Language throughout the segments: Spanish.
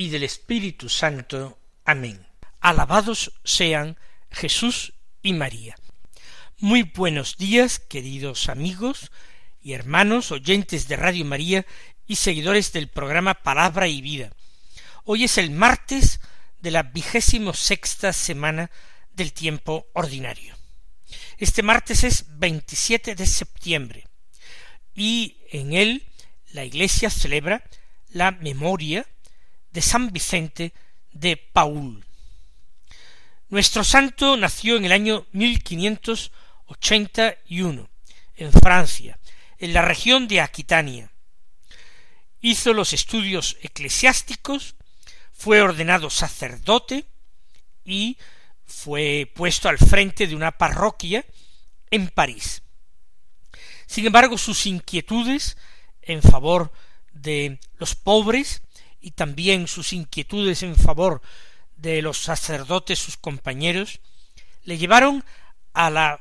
y del Espíritu Santo. Amén. Alabados sean Jesús y María. Muy buenos días, queridos amigos y hermanos, oyentes de Radio María y seguidores del programa Palabra y Vida. Hoy es el martes de la vigésimo sexta semana del tiempo ordinario. Este martes es 27 de septiembre y en él la Iglesia celebra la memoria de San Vicente de Paul. Nuestro santo nació en el año 1581 en Francia, en la región de Aquitania. Hizo los estudios eclesiásticos, fue ordenado sacerdote y fue puesto al frente de una parroquia en París. Sin embargo, sus inquietudes en favor de los pobres y también sus inquietudes en favor de los sacerdotes, sus compañeros, le llevaron a la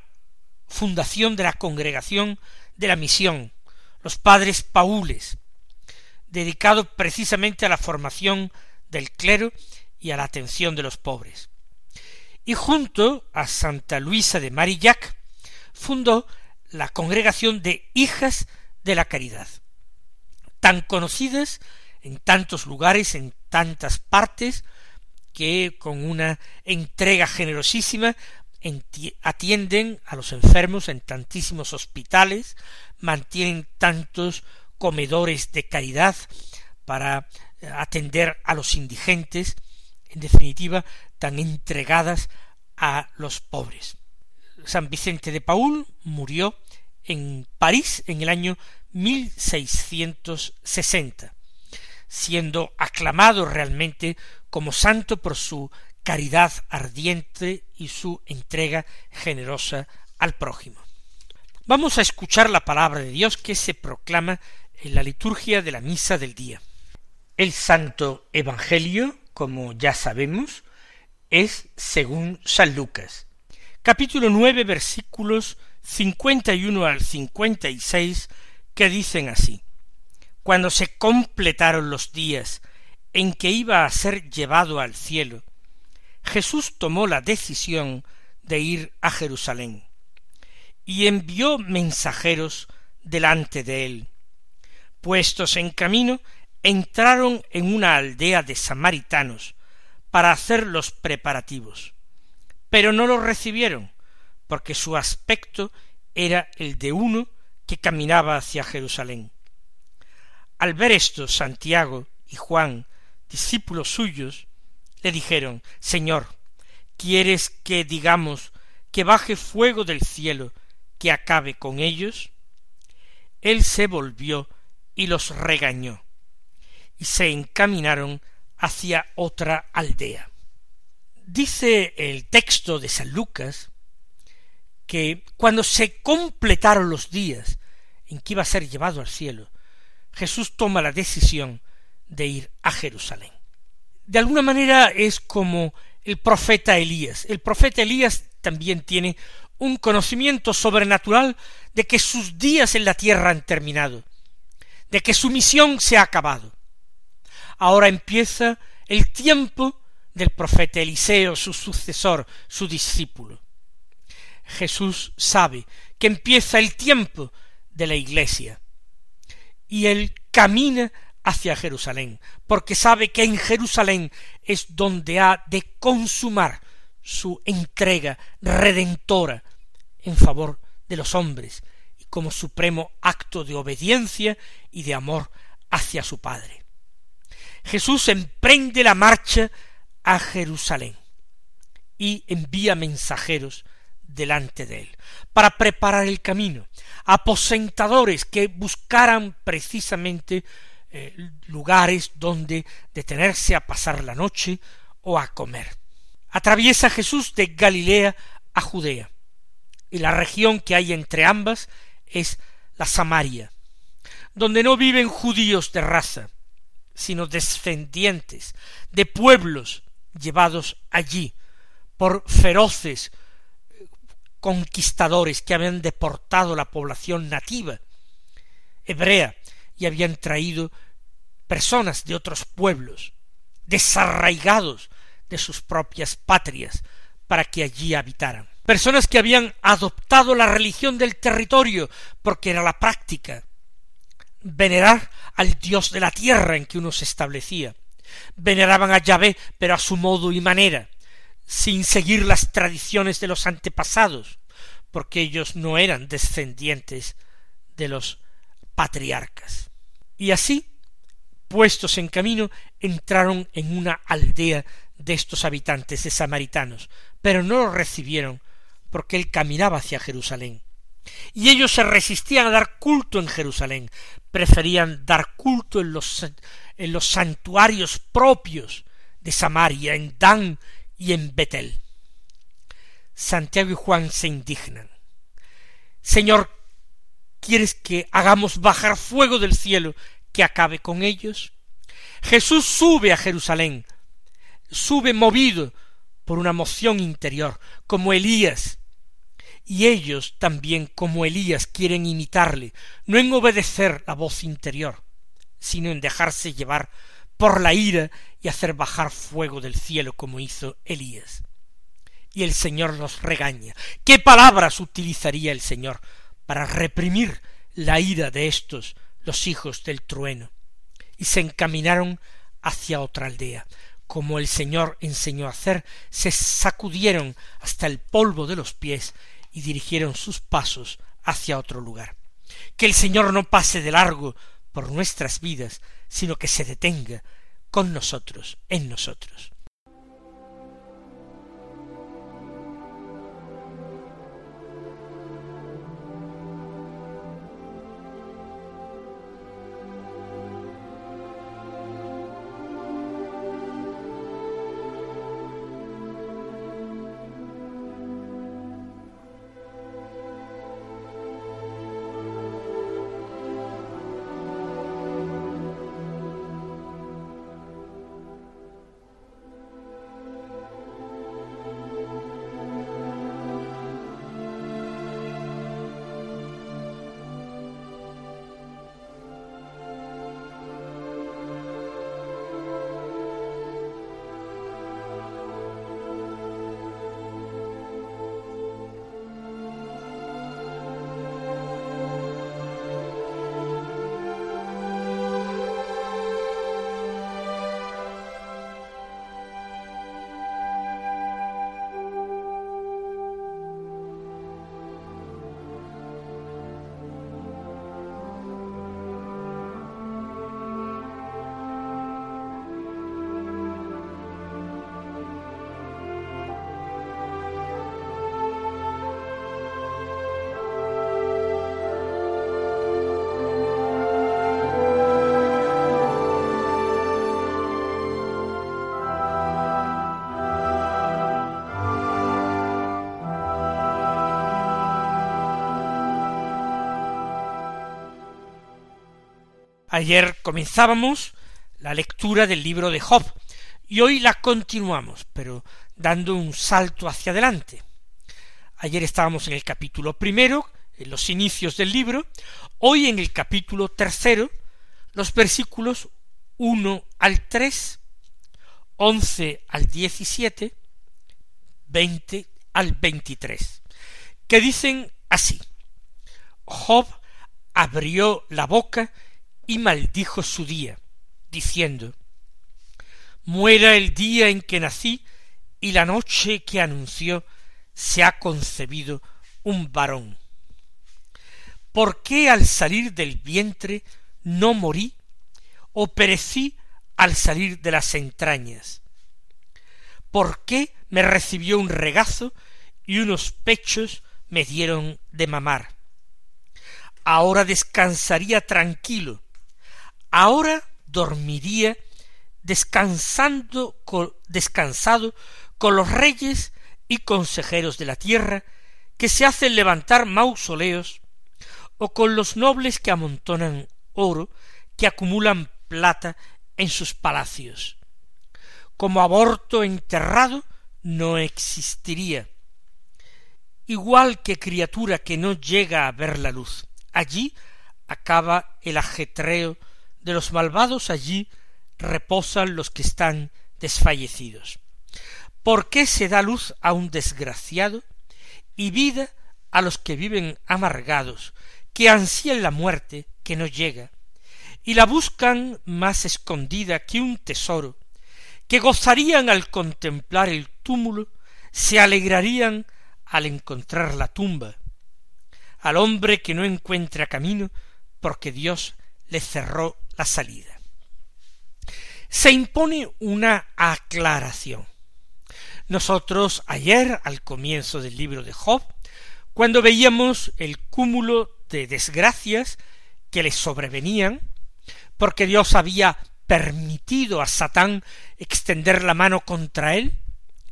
fundación de la congregación de la misión, los padres paules, dedicado precisamente a la formación del clero y a la atención de los pobres. Y junto a Santa Luisa de Marillac fundó la congregación de hijas de la caridad tan conocidas en tantos lugares, en tantas partes, que con una entrega generosísima atienden a los enfermos en tantísimos hospitales, mantienen tantos comedores de caridad para atender a los indigentes, en definitiva, tan entregadas a los pobres. San Vicente de Paul murió en París en el año 1660, siendo aclamado realmente como santo por su caridad ardiente y su entrega generosa al prójimo. Vamos a escuchar la palabra de Dios que se proclama en la liturgia de la misa del día. El santo Evangelio, como ya sabemos, es según San Lucas. Capítulo nueve versículos cincuenta y uno al cincuenta y seis que dicen así Cuando se completaron los días en que iba a ser llevado al cielo, Jesús tomó la decisión de ir a Jerusalén y envió mensajeros delante de él. Puestos en camino, entraron en una aldea de samaritanos para hacer los preparativos, pero no los recibieron, porque su aspecto era el de uno que caminaba hacia Jerusalén. Al ver esto, Santiago y Juan, discípulos suyos, le dijeron Señor, ¿quieres que digamos que baje fuego del cielo que acabe con ellos? Él se volvió y los regañó, y se encaminaron hacia otra aldea. Dice el texto de San Lucas que cuando se completaron los días en que iba a ser llevado al cielo, Jesús toma la decisión de ir a Jerusalén. De alguna manera es como el profeta Elías. El profeta Elías también tiene un conocimiento sobrenatural de que sus días en la tierra han terminado, de que su misión se ha acabado. Ahora empieza el tiempo del profeta Eliseo, su sucesor, su discípulo. Jesús sabe que empieza el tiempo de la Iglesia. Y él camina hacia Jerusalén, porque sabe que en Jerusalén es donde ha de consumar su entrega redentora en favor de los hombres y como supremo acto de obediencia y de amor hacia su Padre. Jesús emprende la marcha a Jerusalén y envía mensajeros delante de él, para preparar el camino, aposentadores que buscaran precisamente eh, lugares donde detenerse a pasar la noche o a comer. Atraviesa Jesús de Galilea a Judea, y la región que hay entre ambas es la Samaria, donde no viven judíos de raza, sino descendientes de pueblos llevados allí por feroces conquistadores que habían deportado la población nativa hebrea y habían traído personas de otros pueblos, desarraigados de sus propias patrias, para que allí habitaran. Personas que habían adoptado la religión del territorio, porque era la práctica, venerar al dios de la tierra en que uno se establecía. Veneraban a Yahvé, pero a su modo y manera, sin seguir las tradiciones de los antepasados, porque ellos no eran descendientes de los patriarcas. Y así, puestos en camino, entraron en una aldea de estos habitantes de samaritanos, pero no lo recibieron porque él caminaba hacia Jerusalén. Y ellos se resistían a dar culto en Jerusalén, preferían dar culto en los, en los santuarios propios de Samaria, en Dan y en Betel. Santiago y Juan se indignan. Señor, ¿quieres que hagamos bajar fuego del cielo que acabe con ellos? Jesús sube a Jerusalén, sube movido por una moción interior, como Elías, y ellos también, como Elías, quieren imitarle, no en obedecer la voz interior, sino en dejarse llevar por la ira y hacer bajar fuego del cielo como hizo Elías. Y el Señor los regaña. ¿Qué palabras utilizaría el Señor para reprimir la ira de estos, los hijos del trueno? Y se encaminaron hacia otra aldea. Como el Señor enseñó a hacer, se sacudieron hasta el polvo de los pies y dirigieron sus pasos hacia otro lugar. Que el Señor no pase de largo por nuestras vidas, sino que se detenga con nosotros, en nosotros. Ayer comenzábamos la lectura del libro de Job y hoy la continuamos, pero dando un salto hacia adelante. Ayer estábamos en el capítulo primero, en los inicios del libro, hoy en el capítulo tercero, los versículos uno al tres, once al diecisiete, veinte al veintitrés, que dicen así Job abrió la boca y maldijo su día, diciendo Muera el día en que nací y la noche que anunció se ha concebido un varón. ¿Por qué al salir del vientre no morí o perecí al salir de las entrañas? ¿Por qué me recibió un regazo y unos pechos me dieron de mamar? Ahora descansaría tranquilo, ahora dormiría descansando descansado con los reyes y consejeros de la tierra que se hacen levantar mausoleos o con los nobles que amontonan oro, que acumulan plata en sus palacios. Como aborto enterrado no existiría, igual que criatura que no llega a ver la luz. Allí acaba el ajetreo de los malvados, allí reposan los que están desfallecidos. ¿Por qué se da luz a un desgraciado y vida a los que viven amargados, que ansían la muerte que no llega, y la buscan más escondida que un tesoro, que gozarían al contemplar el túmulo, se alegrarían al encontrar la tumba, al hombre que no encuentra camino porque Dios le cerró la salida. Se impone una aclaración. Nosotros ayer, al comienzo del libro de Job, cuando veíamos el cúmulo de desgracias que le sobrevenían, porque Dios había permitido a Satán extender la mano contra él,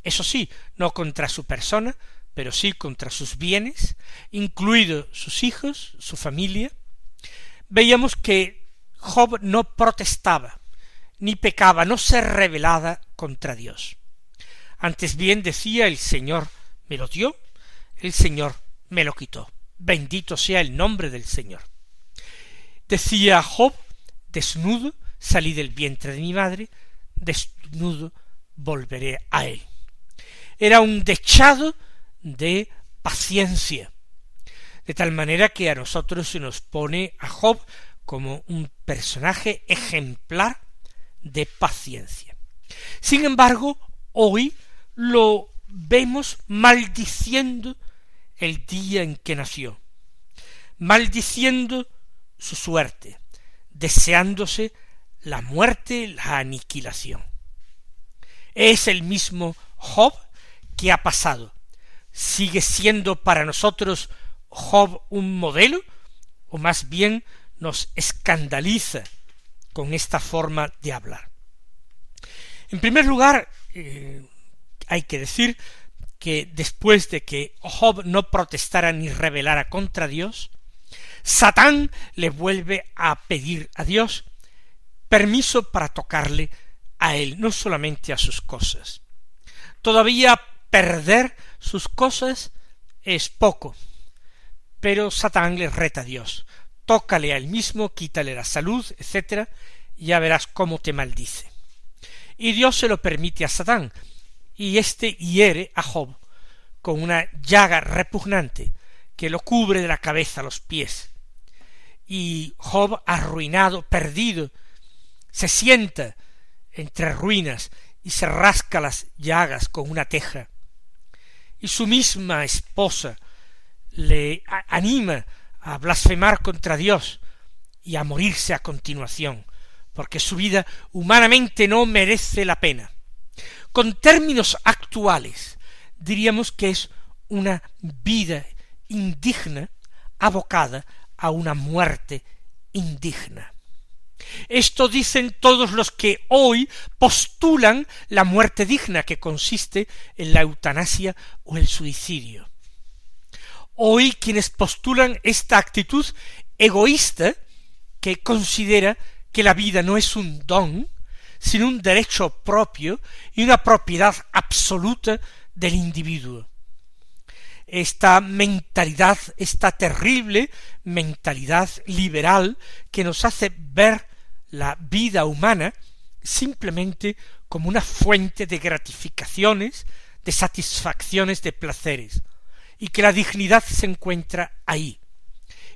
eso sí, no contra su persona, pero sí contra sus bienes, incluidos sus hijos, su familia, veíamos que Job no protestaba, ni pecaba, no se rebelaba contra Dios. Antes bien decía el Señor me lo dio, el Señor me lo quitó. Bendito sea el nombre del Señor. Decía Job, desnudo salí del vientre de mi madre, desnudo volveré a él. Era un dechado de paciencia, de tal manera que a nosotros se nos pone a Job como un personaje ejemplar de paciencia. Sin embargo, hoy lo vemos maldiciendo el día en que nació, maldiciendo su suerte, deseándose la muerte, la aniquilación. Es el mismo Job que ha pasado. ¿Sigue siendo para nosotros Job un modelo? ¿O más bien nos escandaliza con esta forma de hablar? En primer lugar, eh, hay que decir que después de que Job no protestara ni rebelara contra Dios, Satán le vuelve a pedir a Dios permiso para tocarle a él, no solamente a sus cosas. Todavía perder sus cosas es poco, pero Satán le reta a Dios. Tócale a él mismo, quítale la salud, etc. ya verás cómo te maldice. Y Dios se lo permite a Satán, y éste hiere a Job con una llaga repugnante que lo cubre de la cabeza a los pies. Y Job, arruinado, perdido, se sienta entre ruinas y se rasca las llagas con una teja. Y su misma esposa le anima a blasfemar contra Dios y a morirse a continuación, porque su vida humanamente no merece la pena. Con términos actuales, diríamos que es una vida indigna abocada a una muerte indigna. Esto dicen todos los que hoy postulan la muerte digna que consiste en la eutanasia o el suicidio. Hoy quienes postulan esta actitud egoísta que considera que la vida no es un don, sino un derecho propio y una propiedad absoluta del individuo. Esta mentalidad, esta terrible mentalidad liberal que nos hace ver la vida humana simplemente como una fuente de gratificaciones, de satisfacciones, de placeres, y que la dignidad se encuentra ahí.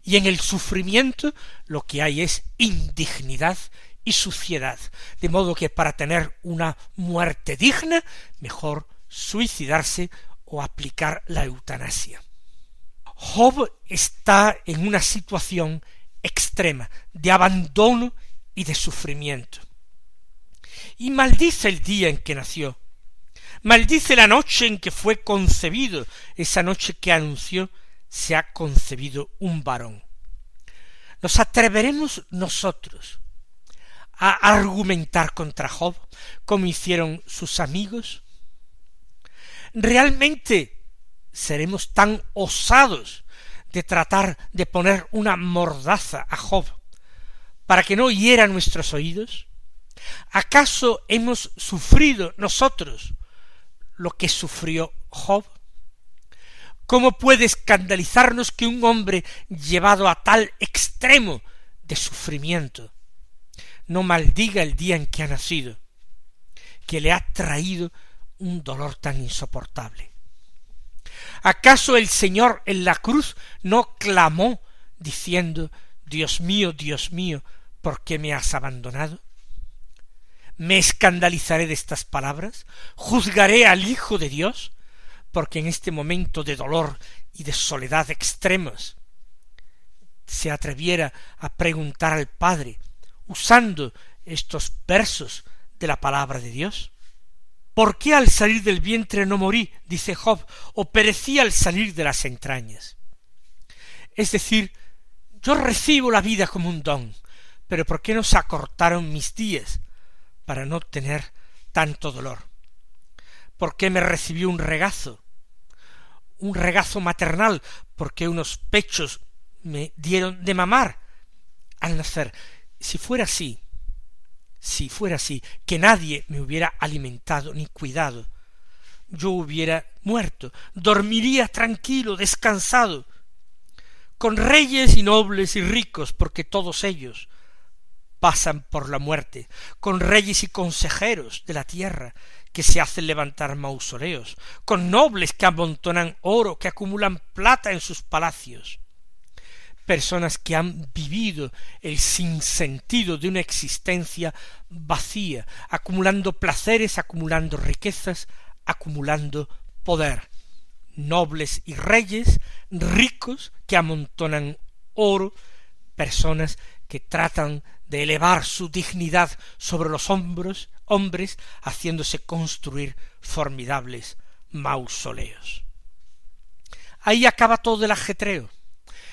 Y en el sufrimiento lo que hay es indignidad y suciedad, de modo que para tener una muerte digna, mejor suicidarse o aplicar la eutanasia. Job está en una situación extrema de abandono y de sufrimiento. Y maldice el día en que nació, maldice la noche en que fue concebido, esa noche que anunció se ha concebido un varón. Nos atreveremos nosotros a argumentar contra Job como hicieron sus amigos? ¿Realmente seremos tan osados de tratar de poner una mordaza a Job para que no hiera nuestros oídos? ¿Acaso hemos sufrido nosotros lo que sufrió Job? ¿Cómo puede escandalizarnos que un hombre llevado a tal extremo de sufrimiento no maldiga el día en que ha nacido, que le ha traído un dolor tan insoportable? ¿Acaso el Señor en la cruz no clamó diciendo Dios mío, Dios mío, ¿por qué me has abandonado? ¿Me escandalizaré de estas palabras? ¿Juzgaré al Hijo de Dios? Porque en este momento de dolor y de soledad extremas se atreviera a preguntar al Padre, usando estos versos de la palabra de Dios. ¿Por qué al salir del vientre no morí? dice Job, o perecí al salir de las entrañas. Es decir, yo recibo la vida como un don, pero ¿por qué no se acortaron mis días para no tener tanto dolor? ¿Por qué me recibió un regazo? Un regazo maternal, porque unos pechos me dieron de mamar al nacer. Si fuera así, si fuera así, que nadie me hubiera alimentado ni cuidado, yo hubiera muerto, dormiría tranquilo, descansado, con reyes y nobles y ricos, porque todos ellos pasan por la muerte, con reyes y consejeros de la tierra, que se hacen levantar mausoleos, con nobles que amontonan oro, que acumulan plata en sus palacios, personas que han vivido el sinsentido de una existencia vacía, acumulando placeres, acumulando riquezas, acumulando poder, nobles y reyes, ricos que amontonan oro, personas que tratan de elevar su dignidad sobre los hombros, hombres, haciéndose construir formidables mausoleos. Ahí acaba todo el ajetreo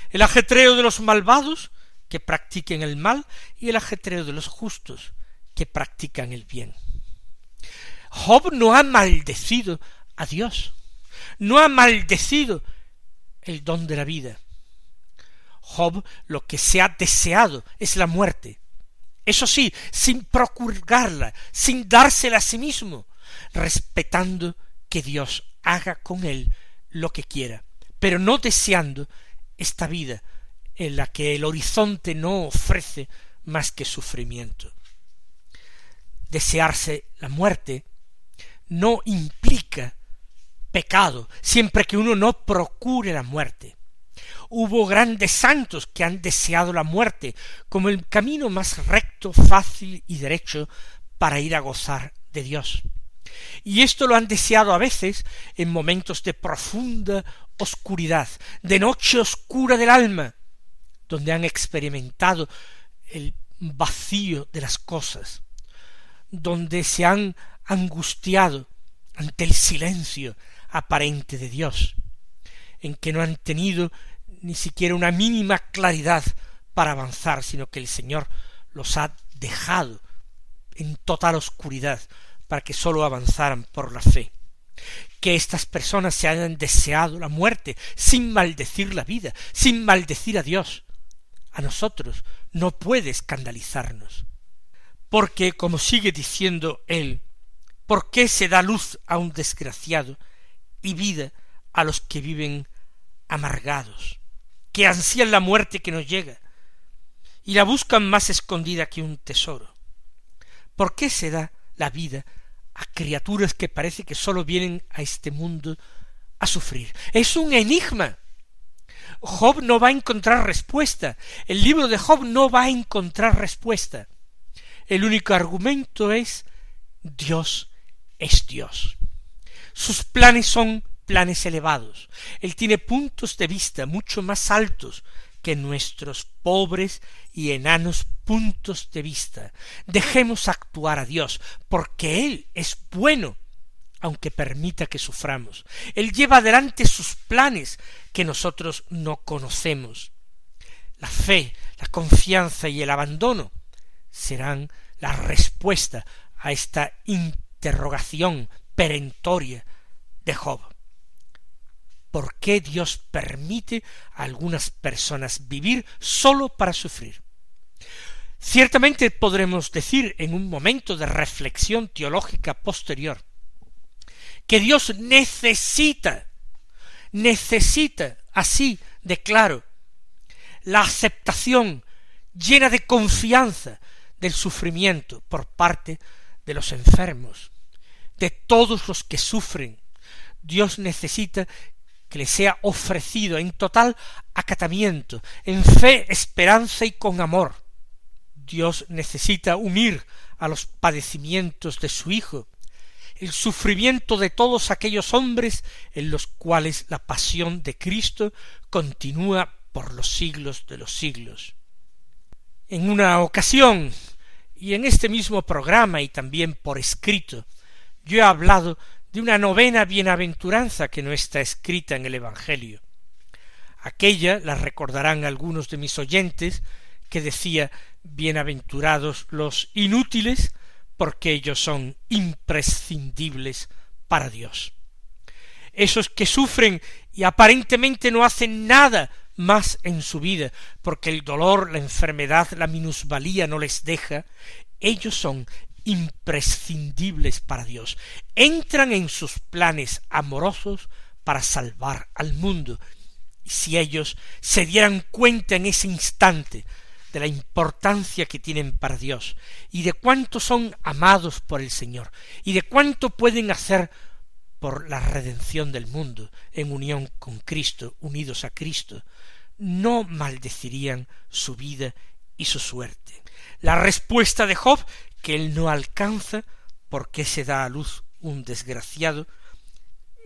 el ajetreo de los malvados que practiquen el mal y el ajetreo de los justos que practican el bien. Job no ha maldecido a Dios, no ha maldecido el don de la vida. Job lo que se ha deseado es la muerte. Eso sí, sin procurarla, sin dársela a sí mismo, respetando que Dios haga con él lo que quiera, pero no deseando esta vida en la que el horizonte no ofrece más que sufrimiento. Desearse la muerte no implica pecado, siempre que uno no procure la muerte. Hubo grandes santos que han deseado la muerte como el camino más recto, fácil y derecho para ir a gozar de Dios. Y esto lo han deseado a veces en momentos de profunda oscuridad, de noche oscura del alma, donde han experimentado el vacío de las cosas, donde se han angustiado ante el silencio aparente de Dios, en que no han tenido ni siquiera una mínima claridad para avanzar, sino que el Señor los ha dejado en total oscuridad para que sólo avanzaran por la fe que estas personas se hayan deseado la muerte sin maldecir la vida, sin maldecir a Dios. A nosotros no puede escandalizarnos. Porque, como sigue diciendo él, ¿por qué se da luz a un desgraciado y vida a los que viven amargados, que ansían la muerte que no llega y la buscan más escondida que un tesoro? ¿Por qué se da la vida a criaturas que parece que sólo vienen a este mundo a sufrir. Es un enigma. Job no va a encontrar respuesta. El libro de Job no va a encontrar respuesta. El único argumento es Dios es Dios. Sus planes son planes elevados. Él tiene puntos de vista mucho más altos que nuestros pobres y enanos puntos de vista. Dejemos actuar a Dios, porque Él es bueno, aunque permita que suframos. Él lleva adelante sus planes que nosotros no conocemos. La fe, la confianza y el abandono serán la respuesta a esta interrogación perentoria de Job. ¿Por qué Dios permite a algunas personas vivir sólo para sufrir? Ciertamente podremos decir en un momento de reflexión teológica posterior que Dios necesita, necesita así de claro la aceptación llena de confianza del sufrimiento por parte de los enfermos, de todos los que sufren. Dios necesita que le sea ofrecido en total acatamiento, en fe, esperanza y con amor. Dios necesita unir a los padecimientos de su Hijo, el sufrimiento de todos aquellos hombres en los cuales la pasión de Cristo continúa por los siglos de los siglos. En una ocasión, y en este mismo programa y también por escrito, yo he hablado de una novena bienaventuranza que no está escrita en el Evangelio. Aquella la recordarán algunos de mis oyentes, que decía bienaventurados los inútiles, porque ellos son imprescindibles para Dios. Esos que sufren y aparentemente no hacen nada más en su vida, porque el dolor, la enfermedad, la minusvalía no les deja, ellos son imprescindibles para Dios, entran en sus planes amorosos para salvar al mundo. Y si ellos se dieran cuenta en ese instante de la importancia que tienen para Dios, y de cuánto son amados por el Señor, y de cuánto pueden hacer por la redención del mundo, en unión con Cristo, unidos a Cristo, no maldecirían su vida y su suerte. La respuesta de Job que él no alcanza por qué se da a luz un desgraciado,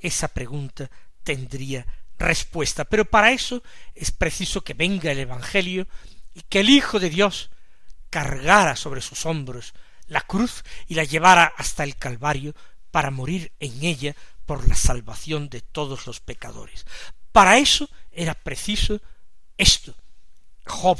esa pregunta tendría respuesta. Pero para eso es preciso que venga el Evangelio y que el Hijo de Dios cargara sobre sus hombros la cruz y la llevara hasta el Calvario para morir en ella por la salvación de todos los pecadores. Para eso era preciso esto. Job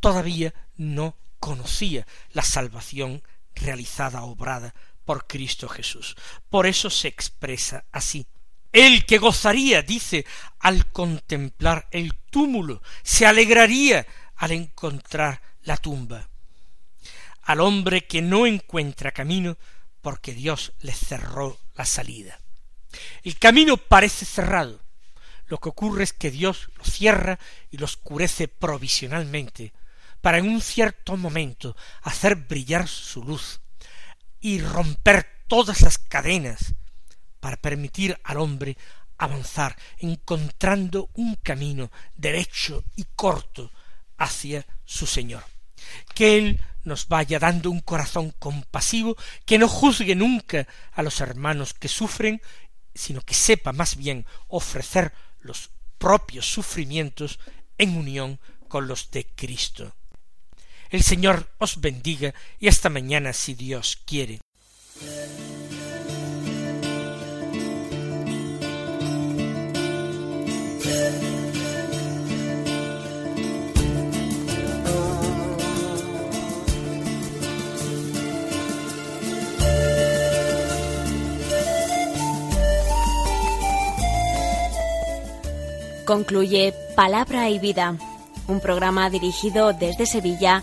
todavía no conocía la salvación realizada, obrada por Cristo Jesús. Por eso se expresa así. El que gozaría, dice, al contemplar el túmulo, se alegraría al encontrar la tumba. Al hombre que no encuentra camino, porque Dios le cerró la salida. El camino parece cerrado. Lo que ocurre es que Dios lo cierra y lo oscurece provisionalmente para en un cierto momento hacer brillar su luz y romper todas las cadenas para permitir al hombre avanzar encontrando un camino derecho y corto hacia su Señor. Que Él nos vaya dando un corazón compasivo, que no juzgue nunca a los hermanos que sufren, sino que sepa más bien ofrecer los propios sufrimientos en unión con los de Cristo. El Señor os bendiga y hasta mañana si Dios quiere. Concluye Palabra y Vida un programa dirigido desde Sevilla